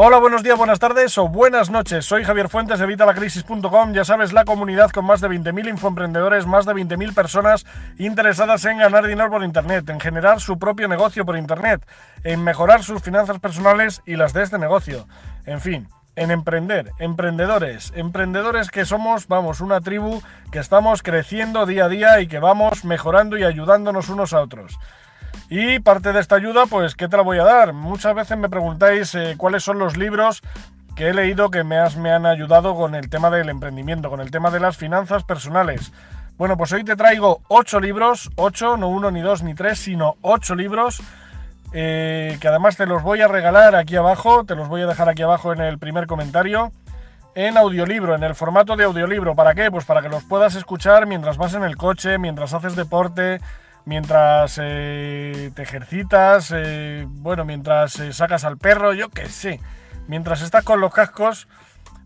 Hola, buenos días, buenas tardes o buenas noches. Soy Javier Fuentes de Vitalacrisis.com. Ya sabes, la comunidad con más de 20.000 infoemprendedores, más de 20.000 personas interesadas en ganar dinero por Internet, en generar su propio negocio por Internet, en mejorar sus finanzas personales y las de este negocio. En fin, en emprender, emprendedores, emprendedores que somos, vamos, una tribu que estamos creciendo día a día y que vamos mejorando y ayudándonos unos a otros. Y parte de esta ayuda, pues, ¿qué te la voy a dar? Muchas veces me preguntáis eh, cuáles son los libros que he leído que me, me han ayudado con el tema del emprendimiento, con el tema de las finanzas personales. Bueno, pues hoy te traigo 8 libros, 8, no uno, ni dos, ni tres, sino 8 libros, eh, que además te los voy a regalar aquí abajo, te los voy a dejar aquí abajo en el primer comentario, en audiolibro, en el formato de audiolibro. ¿Para qué? Pues para que los puedas escuchar mientras vas en el coche, mientras haces deporte, mientras eh, te ejercitas, eh, bueno, mientras eh, sacas al perro, yo qué sé. Mientras estás con los cascos,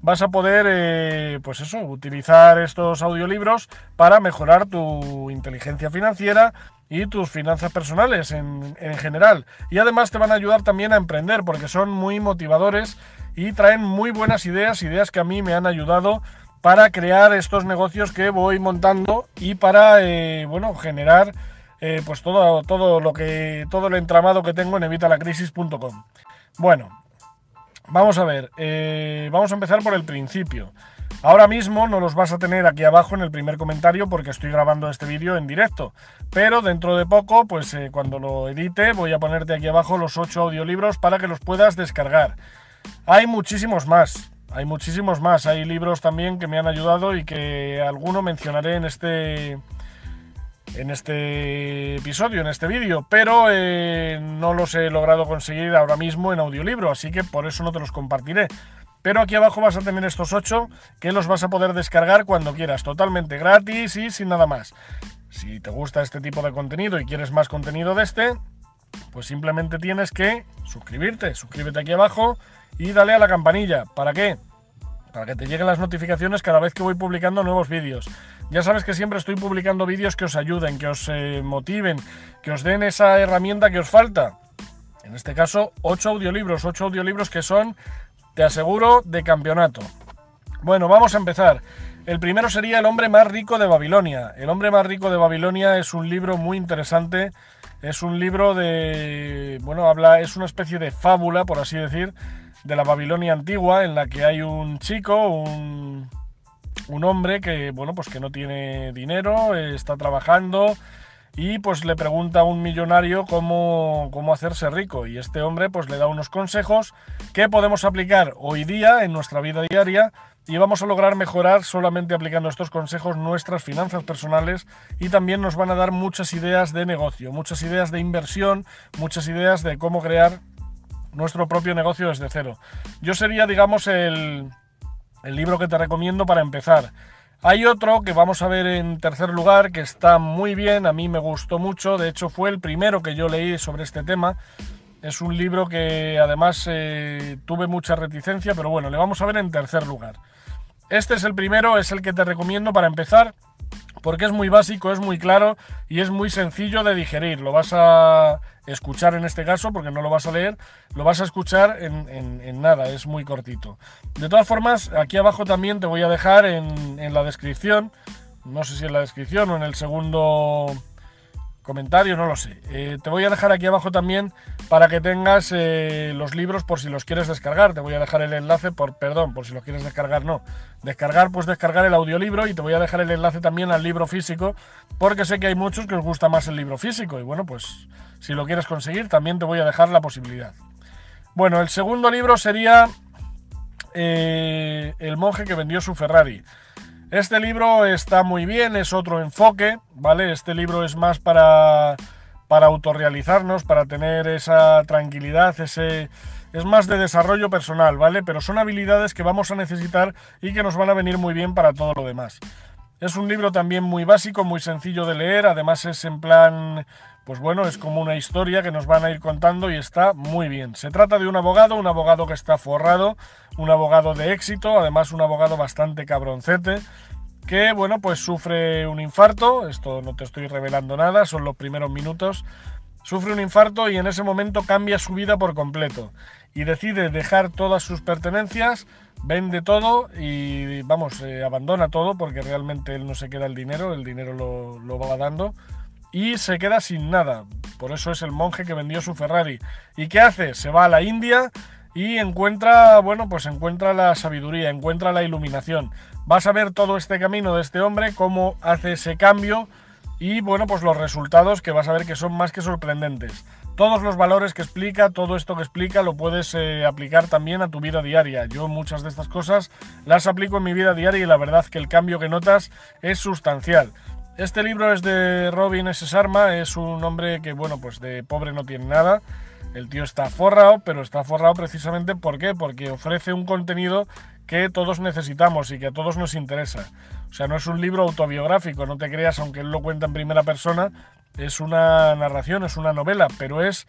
vas a poder, pues eso, utilizar estos audiolibros para mejorar tu inteligencia financiera y tus finanzas personales en, en general. Y además te van a ayudar también a emprender porque son muy motivadores y traen muy buenas ideas, ideas que a mí me han ayudado para crear estos negocios que voy montando y para, bueno, generar eh, pues todo, todo lo que todo el entramado que tengo en evitalacrisis.com. Bueno, vamos a ver, eh, vamos a empezar por el principio. Ahora mismo no los vas a tener aquí abajo en el primer comentario porque estoy grabando este vídeo en directo. Pero dentro de poco, pues eh, cuando lo edite, voy a ponerte aquí abajo los 8 audiolibros para que los puedas descargar. Hay muchísimos más, hay muchísimos más. Hay libros también que me han ayudado y que alguno mencionaré en este, en este episodio, en este vídeo, pero eh, no los he logrado conseguir ahora mismo en audiolibro, así que por eso no te los compartiré. Pero aquí abajo vas a tener estos 8 que los vas a poder descargar cuando quieras, totalmente gratis y sin nada más. Si te gusta este tipo de contenido y quieres más contenido de este, pues simplemente tienes que suscribirte. Suscríbete aquí abajo y dale a la campanilla. ¿Para qué? Para que te lleguen las notificaciones cada vez que voy publicando nuevos vídeos. Ya sabes que siempre estoy publicando vídeos que os ayuden, que os eh, motiven, que os den esa herramienta que os falta. En este caso, 8 audiolibros, 8 audiolibros que son, te aseguro, de campeonato. Bueno, vamos a empezar. El primero sería El hombre más rico de Babilonia. El hombre más rico de Babilonia es un libro muy interesante. Es un libro de. Bueno, habla. Es una especie de fábula, por así decir, de la Babilonia antigua, en la que hay un chico, un un hombre que, bueno, pues que no tiene dinero, está trabajando y pues le pregunta a un millonario cómo, cómo hacerse rico y este hombre pues le da unos consejos que podemos aplicar hoy día en nuestra vida diaria y vamos a lograr mejorar solamente aplicando estos consejos nuestras finanzas personales y también nos van a dar muchas ideas de negocio, muchas ideas de inversión, muchas ideas de cómo crear nuestro propio negocio desde cero. Yo sería, digamos, el, el libro que te recomiendo para empezar. Hay otro que vamos a ver en tercer lugar que está muy bien, a mí me gustó mucho, de hecho fue el primero que yo leí sobre este tema. Es un libro que además eh, tuve mucha reticencia, pero bueno, le vamos a ver en tercer lugar. Este es el primero, es el que te recomiendo para empezar, porque es muy básico, es muy claro y es muy sencillo de digerir. Lo vas a escuchar en este caso, porque no lo vas a leer, lo vas a escuchar en, nada, es muy cortito. De todas formas, aquí abajo también te voy a dejar en, la descripción, no sé si en la descripción o en el segundo comentario, no lo sé. Eh, te voy a dejar aquí abajo también para que tengas eh, los libros por si los quieres descargar. Te voy a dejar el enlace por, perdón, por si los quieres descargar, no. Descargar, pues descargar el audiolibro y te voy a dejar el enlace también al libro físico, porque sé que hay muchos que os gusta más el libro físico y bueno, pues si lo quieres conseguir también te voy a dejar la posibilidad. Bueno, el segundo libro sería eh, El monje que vendió su Ferrari. Este libro está muy bien, es otro enfoque, ¿vale? Este libro es más para, para autorrealizarnos, para tener esa tranquilidad, ese, es más de desarrollo personal, ¿vale? Pero son habilidades que vamos a necesitar y que nos van a venir muy bien para todo lo demás. Es un libro también muy básico, muy sencillo de leer, además es en plan, pues bueno, es como una historia que nos van a ir contando y está muy bien. Se trata de un abogado, un abogado que está forrado, un abogado de éxito, además un abogado bastante cabroncete, que bueno, pues sufre un infarto, esto no te estoy revelando nada, son los primeros minutos, sufre un infarto y en ese momento cambia su vida por completo y decide dejar todas sus pertenencias, vende todo y vamos, eh, abandona todo porque realmente él no se queda el dinero, el dinero lo, lo va dando y se queda sin nada. Por eso es el monje que vendió su Ferrari. ¿Y qué hace? Se va a la India y encuentra, bueno, pues encuentra la sabiduría, encuentra la iluminación. Vas a ver todo este camino de este hombre, cómo hace ese cambio y, bueno, pues los resultados que vas a ver que son más que sorprendentes. Todos los valores que explica, todo esto que explica, lo puedes eh, aplicar también a tu vida diaria. Yo muchas de estas cosas las aplico en mi vida diaria y la verdad que el cambio que notas es sustancial. Este libro es de Robin S. Sarma, es un hombre que, bueno, pues de pobre no tiene nada. El tío está forrado, pero está forrado precisamente ¿por qué? Porque ofrece un contenido que todos necesitamos y que a todos nos interesa. O sea, no es un libro autobiográfico, no te creas, aunque él lo cuenta en primera persona, es una narración, es una novela, pero es,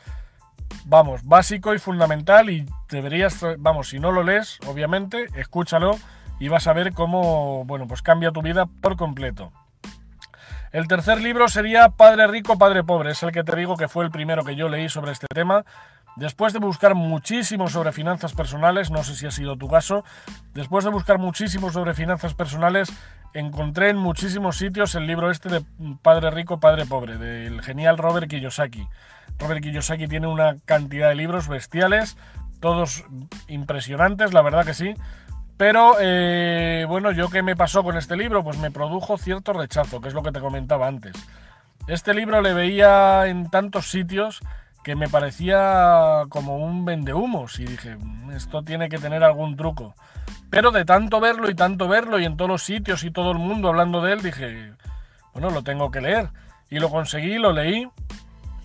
vamos, básico y fundamental y deberías, vamos, si no lo lees, obviamente, escúchalo y vas a ver cómo, bueno, pues cambia tu vida por completo. El tercer libro sería Padre Rico, Padre Pobre. Es el que te digo que fue el primero que yo leí sobre este tema. Después de buscar muchísimo sobre finanzas personales, no sé si ha sido tu caso, después de buscar muchísimo sobre finanzas personales, encontré en muchísimos sitios el libro este de Padre Rico, Padre Pobre, del genial Robert Kiyosaki. Robert Kiyosaki tiene una cantidad de libros bestiales, todos impresionantes, la verdad que sí. Pero eh, bueno, yo qué me pasó con este libro, pues me produjo cierto rechazo, que es lo que te comentaba antes. Este libro le veía en tantos sitios que me parecía como un vendehumos y dije, mm, esto tiene que tener algún truco. Pero de tanto verlo y tanto verlo y en todos los sitios y todo el mundo hablando de él, dije, bueno, lo tengo que leer. Y lo conseguí, lo leí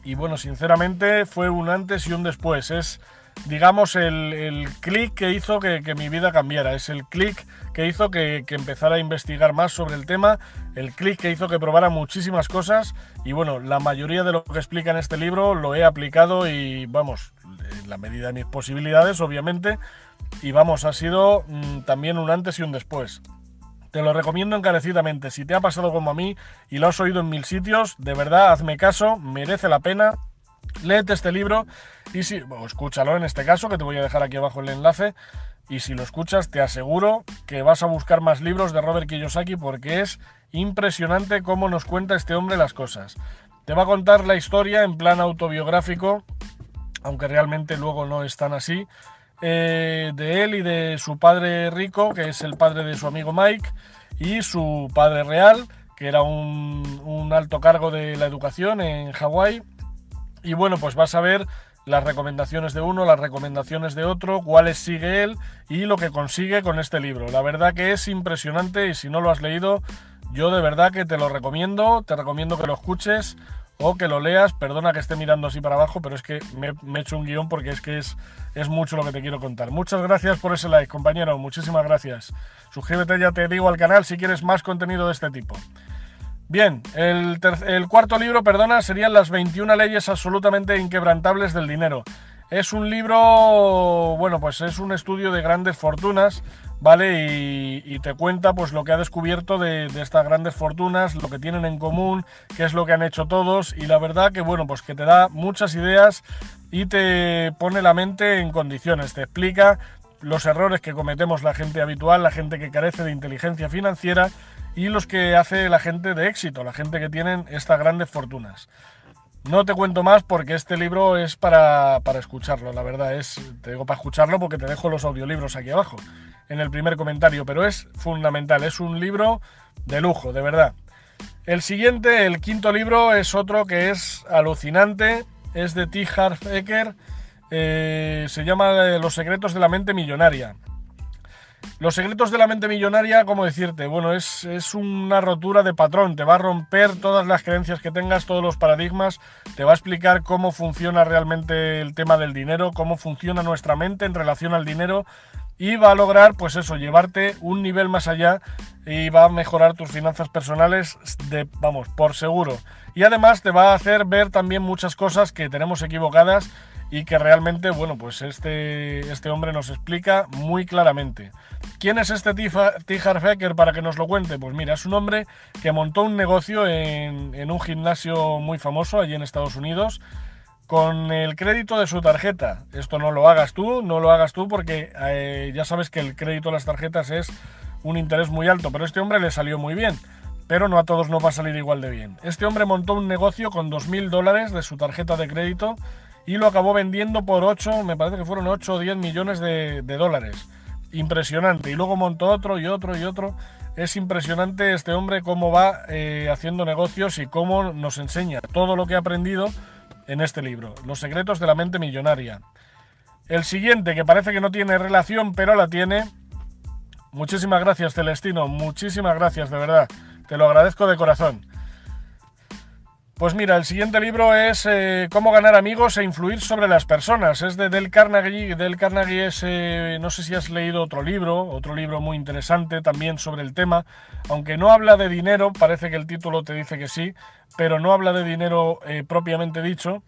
y bueno, sinceramente fue un antes y un después. Es digamos, el, clic que hizo que, mi vida cambiara. Es el clic que hizo que, empezara a investigar más sobre el tema, el clic que hizo que probara muchísimas cosas y bueno, la mayoría de lo que explica en este libro lo he aplicado y vamos, en la medida de mis posibilidades, obviamente, y vamos, ha sido mm, también un antes y un después. Te lo recomiendo encarecidamente. Si te ha pasado como a mí y lo has oído en mil sitios, de verdad, hazme caso, merece la pena léete este libro y si, escúchalo en este caso, que te voy a dejar aquí abajo el enlace. Y si lo escuchas, te aseguro que vas a buscar más libros de Robert Kiyosaki porque es impresionante cómo nos cuenta este hombre las cosas. Te va a contar la historia en plan autobiográfico, aunque realmente luego no es tan así, eh, de él y de su padre rico, que es el padre de su amigo Mike, y su padre real, que era un alto cargo de la educación en Hawái y bueno, pues vas a ver las recomendaciones de uno, las recomendaciones de otro, cuáles sigue él y lo que consigue con este libro. La verdad que es impresionante y si no lo has leído, yo de verdad que te lo recomiendo, te recomiendo que lo escuches o que lo leas. Perdona que esté mirando así para abajo, pero es que me, he hecho un guion porque es que es, es mucho lo que te quiero contar. Muchas gracias por ese like, compañero, muchísimas gracias. Suscríbete, ya te digo, al canal si quieres más contenido de este tipo. Bien, el, cuarto libro, perdona, serían las 21 leyes absolutamente inquebrantables del dinero. Es un libro, bueno, pues es un estudio de grandes fortunas, ¿vale? Y, te cuenta pues lo que ha descubierto de, de, estas grandes fortunas, lo que tienen en común, qué es lo que han hecho todos y la verdad que, bueno, pues que te da muchas ideas y te pone la mente en condiciones, te explica los errores que cometemos la gente habitual, la gente que carece de inteligencia financiera y los que hace la gente de éxito, la gente que tienen estas grandes fortunas. No te cuento más porque este libro es para, escucharlo, la verdad es, te digo para escucharlo porque te dejo los audiolibros aquí abajo, en el primer comentario, pero es fundamental, es un libro de lujo, de verdad. El siguiente, el quinto libro, es otro que es alucinante, es de T. Harv Eker, eh, se llama Los secretos de la mente millonaria. Los secretos de la mente millonaria, ¿cómo decirte? Bueno, es, es, una rotura de patrón, te va a romper todas las creencias que tengas, todos los paradigmas, te va a explicar cómo funciona realmente el tema del dinero, cómo funciona nuestra mente en relación al dinero y va a lograr, pues eso, llevarte un nivel más allá y va a mejorar tus finanzas personales de, vamos, por seguro. Y además te va a hacer ver también muchas cosas que tenemos equivocadas y que realmente, bueno, pues este, este hombre nos explica muy claramente. ¿Quién es este Tijar Fecker para que nos lo cuente? Pues mira, es un hombre que montó un negocio en, un gimnasio muy famoso allí en Estados Unidos. con el crédito de su tarjeta. Esto no lo hagas tú, no lo hagas tú porque eh, ya sabes que el crédito de las tarjetas es un interés muy alto, pero este hombre le salió muy bien. Pero no a todos no va a salir igual de bien. Este hombre montó un negocio con 2.000 dólares de su tarjeta de crédito y lo acabó vendiendo por 8, me parece que fueron 8 o 10 millones de, dólares. Impresionante. Y luego montó otro y otro y otro. Es impresionante este hombre cómo va eh, haciendo negocios y cómo nos enseña todo lo que ha aprendido en este libro, Los secretos de la mente millonaria. El siguiente, que parece que no tiene relación, pero la tiene. Muchísimas gracias, Celestino. Muchísimas gracias, de verdad. Te lo agradezco de corazón. Pues mira, el siguiente libro es eh, Cómo ganar amigos e influir sobre las personas. Es de Del Carnegie. Del Carnegie es, eh, no sé si has leído otro libro, otro libro muy interesante también sobre el tema. Aunque no habla de dinero, parece que el título te dice que sí, pero no habla de dinero eh, propiamente dicho.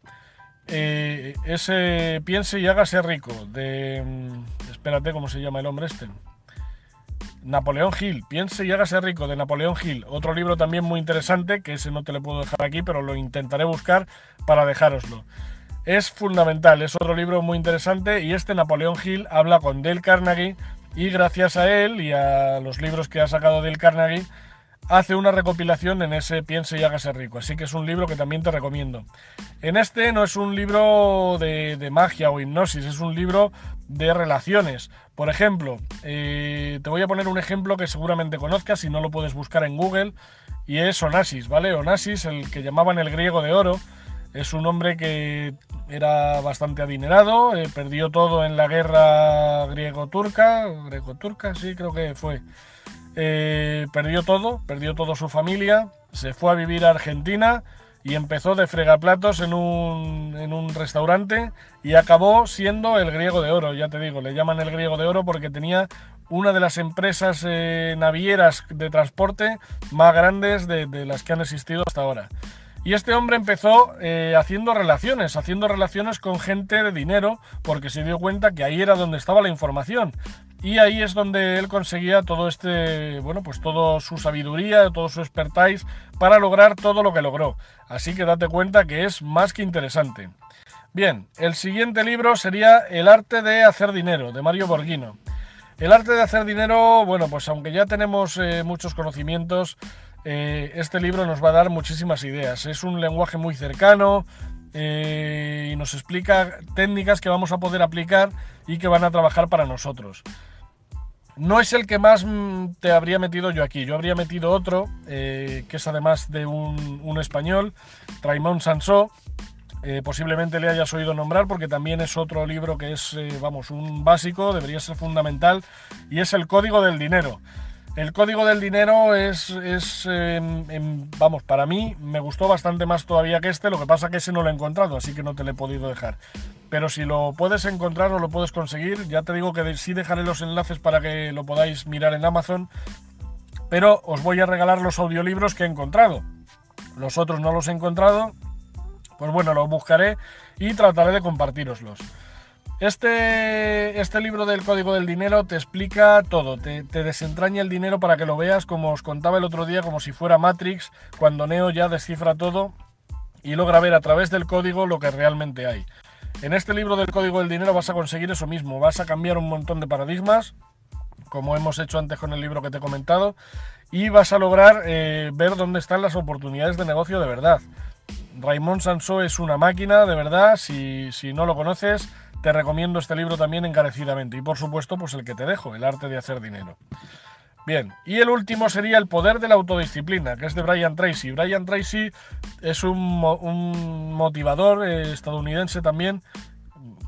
ese Piense y hágase rico. De, mm, espérate, ¿cómo se llama el hombre este? Napoleón Hill, Piense y hágase rico, de Napoleón Hill. Otro libro también muy interesante, que ese no te lo puedo dejar aquí, pero lo intentaré buscar para dejároslo. Es fundamental, es otro libro muy interesante y este Napoleón Hill habla con Dale Carnegie y gracias a él y a los libros que ha sacado Dale Carnegie hace una recopilación en ese Piense y hágase rico. Así que es un libro que también te recomiendo. En este no es un libro de, magia o hipnosis, es un libro de relaciones. Por ejemplo, eh, te voy a poner un ejemplo que seguramente conozcas si no lo puedes buscar en Google. Y es Onasis, ¿vale? Onasis, el que llamaban el griego de oro. Es un hombre que era bastante adinerado, eh, perdió todo en la guerra griego-turca, griego-turca, sí, creo que fue. Eh, perdió todo, perdió toda su familia, se fue a vivir a Argentina y empezó de fregaplatos en un, en un restaurante y acabó siendo el griego de oro, ya te digo, le llaman el griego de oro porque tenía una de las empresas eh, navieras de transporte más grandes de, las que han existido hasta ahora. Y este hombre empezó eh, haciendo relaciones, haciendo relaciones con gente de dinero, porque se dio cuenta que ahí era donde estaba la información. Y ahí es donde él conseguía todo este, bueno, pues toda su sabiduría, todo su expertise para lograr todo lo que logró. Así que date cuenta que es más que interesante. Bien, el siguiente libro sería El arte de hacer dinero, de Mario Borghino. El arte de hacer dinero, bueno, pues aunque ya tenemos eh, muchos conocimientos, eh, este libro nos va a dar muchísimas ideas. Es un lenguaje muy cercano, eh, y nos explica técnicas que vamos a poder aplicar y que van a trabajar para nosotros. No es el que más mm, te habría metido yo aquí. Yo habría metido otro, eh, que es además de un, español, Raymond Sansó. Eh, posiblemente le hayas oído nombrar porque también es otro libro que es, eh, vamos, un básico, debería ser fundamental, y es el Código del Dinero. El Código del Dinero es, es em, vamos, para mí me gustó bastante más todavía que este, lo que pasa que ese no lo he encontrado, así que no te lo he podido dejar pero si lo puedes encontrar o lo puedes conseguir, ya te digo que sí dejaré los enlaces para que lo podáis mirar en Amazon, pero os voy a regalar los audiolibros que he encontrado. Los otros no los he encontrado, pues bueno, los buscaré y trataré de compartiroslos. Este, este libro del Código del Dinero te explica todo, te, desentraña el dinero para que lo veas, como os contaba el otro día, como si fuera Matrix, cuando Neo ya descifra todo y logra ver a través del código lo que realmente hay. En este libro del Código del Dinero vas a conseguir eso mismo, vas a cambiar un montón de paradigmas, como hemos hecho antes con el libro que te he comentado, y vas a lograr eh, ver dónde están las oportunidades de negocio de verdad. Raymond Sansó es una máquina, de verdad, si, si no lo conoces, te recomiendo este libro también encarecidamente. Y por supuesto, pues el que te dejo, El arte de hacer dinero. Bien, y el último sería El poder de la autodisciplina, que es de Brian Tracy. Brian Tracy es un, motivador eh, estadounidense también,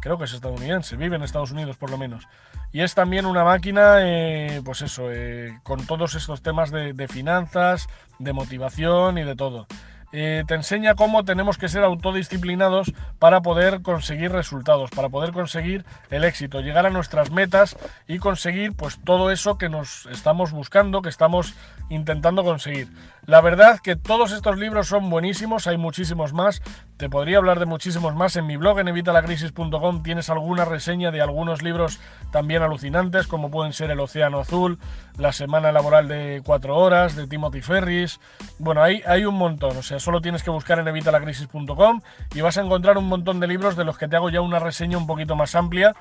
creo que es estadounidense, vive en Estados Unidos por lo menos. Y es también una máquina, eh, pues eso, eh, con todos estos temas de finanzas, de motivación y de todo. Eh, te enseña cómo tenemos que ser autodisciplinados para poder conseguir resultados, para poder conseguir el éxito, llegar a nuestras metas y conseguir pues todo eso que nos estamos buscando, que estamos intentando conseguir. La verdad que todos estos libros son buenísimos, hay muchísimos más, te podría hablar de muchísimos más en mi blog en evitalacrisis.com, tienes alguna reseña de algunos libros también alucinantes como pueden ser El Océano Azul, La Semana Laboral de 4 Horas, de Timothy Ferris, bueno, hay, hay un montón, solo tienes que buscar en evitalacrisis.com y vas a encontrar un montón de libros de los que te hago ya una reseña un poquito más amplia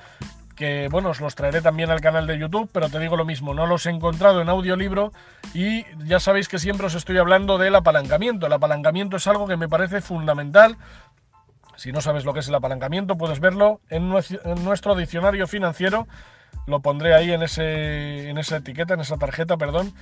que bueno, os los traeré también al canal de YouTube, pero te digo lo mismo, no los he encontrado en audiolibro y ya sabéis que siempre os estoy hablando del apalancamiento. El apalancamiento es algo que me parece fundamental. Si no sabes lo que es el apalancamiento, puedes verlo en nuestro diccionario financiero. Lo pondré ahí en, ese, en esa etiqueta, en esa tarjeta, perdón.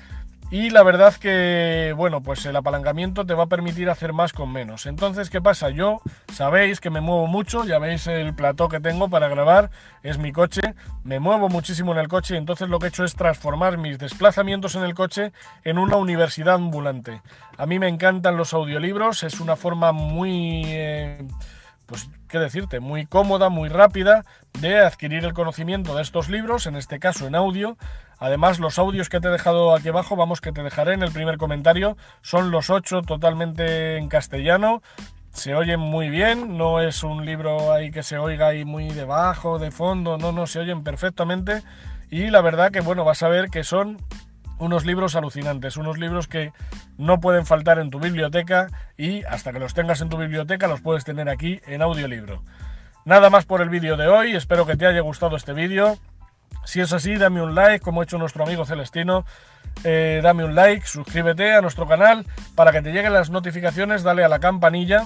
Y la verdad que, bueno, pues el apalancamiento te va a permitir hacer más con menos. Entonces, ¿qué pasa? Yo, sabéis que me muevo mucho, ya veis el plató que tengo para grabar, es mi coche, me muevo muchísimo en el coche, entonces lo que he hecho es transformar mis desplazamientos en el coche en una universidad ambulante. A mí me encantan los audiolibros, es una forma muy... Eh, pues, ¿qué decirte? Muy cómoda, muy rápida de adquirir el conocimiento de estos libros, en este caso en audio. Además, los audios que te he dejado aquí abajo, vamos, que te dejaré en el primer comentario, son los ocho totalmente en castellano. Se oyen muy bien, no es un libro ahí que se oiga ahí muy debajo, de fondo, no, no, se oyen perfectamente. Y la verdad que, bueno, vas a ver que son unos libros alucinantes, unos libros que no pueden faltar en tu biblioteca y hasta que los tengas en tu biblioteca los puedes tener aquí en audiolibro. Nada más por el vídeo de hoy, espero que te haya gustado este vídeo. Si es así, dame un like, como ha hecho nuestro amigo Celestino. Eh, dame un like, suscríbete a nuestro canal para que te lleguen las notificaciones, dale a la campanilla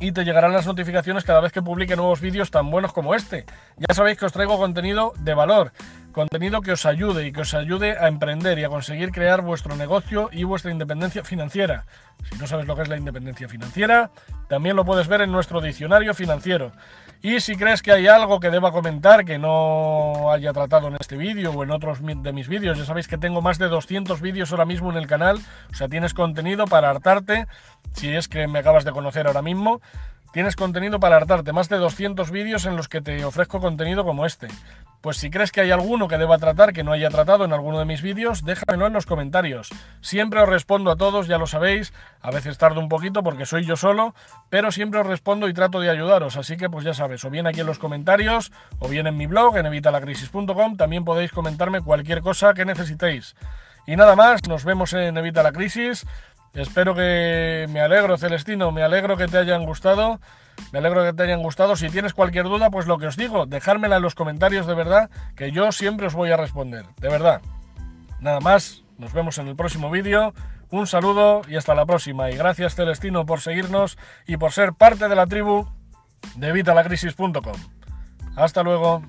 y te llegarán las notificaciones cada vez que publique nuevos vídeos tan buenos como este. Ya sabéis que os traigo contenido de valor, contenido que os ayude y que os ayude a emprender y a conseguir crear vuestro negocio y vuestra independencia financiera. Si no sabes lo que es la independencia financiera, también lo puedes ver en nuestro diccionario financiero. Y si crees que hay algo que deba comentar que no haya tratado en este vídeo o en otros de mis vídeos, ya sabéis que tengo más de 200 vídeos ahora mismo en el canal, o sea, tienes contenido para hartarte, si es que me acabas de conocer ahora mismo, tienes contenido para hartarte, más de 200 vídeos en los que te ofrezco contenido como este. Pues si crees que hay alguno que deba tratar que no haya tratado en alguno de mis vídeos, déjamelo en los comentarios. Siempre os respondo a todos, ya lo sabéis. A veces tardo un poquito porque soy yo solo, pero siempre os respondo y trato de ayudaros. Así que pues ya sabes, o bien aquí en los comentarios, o bien en mi blog, en evitalacrisis.com, también podéis comentarme cualquier cosa que necesitéis. Y nada más, nos vemos en Evita la Crisis. Espero que me alegro, Celestino, me alegro que te hayan gustado. Me alegro que te hayan gustado. Si tienes cualquier duda, pues lo que os digo, dejármela en los comentarios de verdad, que yo siempre os voy a responder. De verdad. Nada más, nos vemos en el próximo vídeo. Un saludo y hasta la próxima. Y gracias Celestino por seguirnos y por ser parte de la tribu de Vitalacrisis.com. Hasta luego.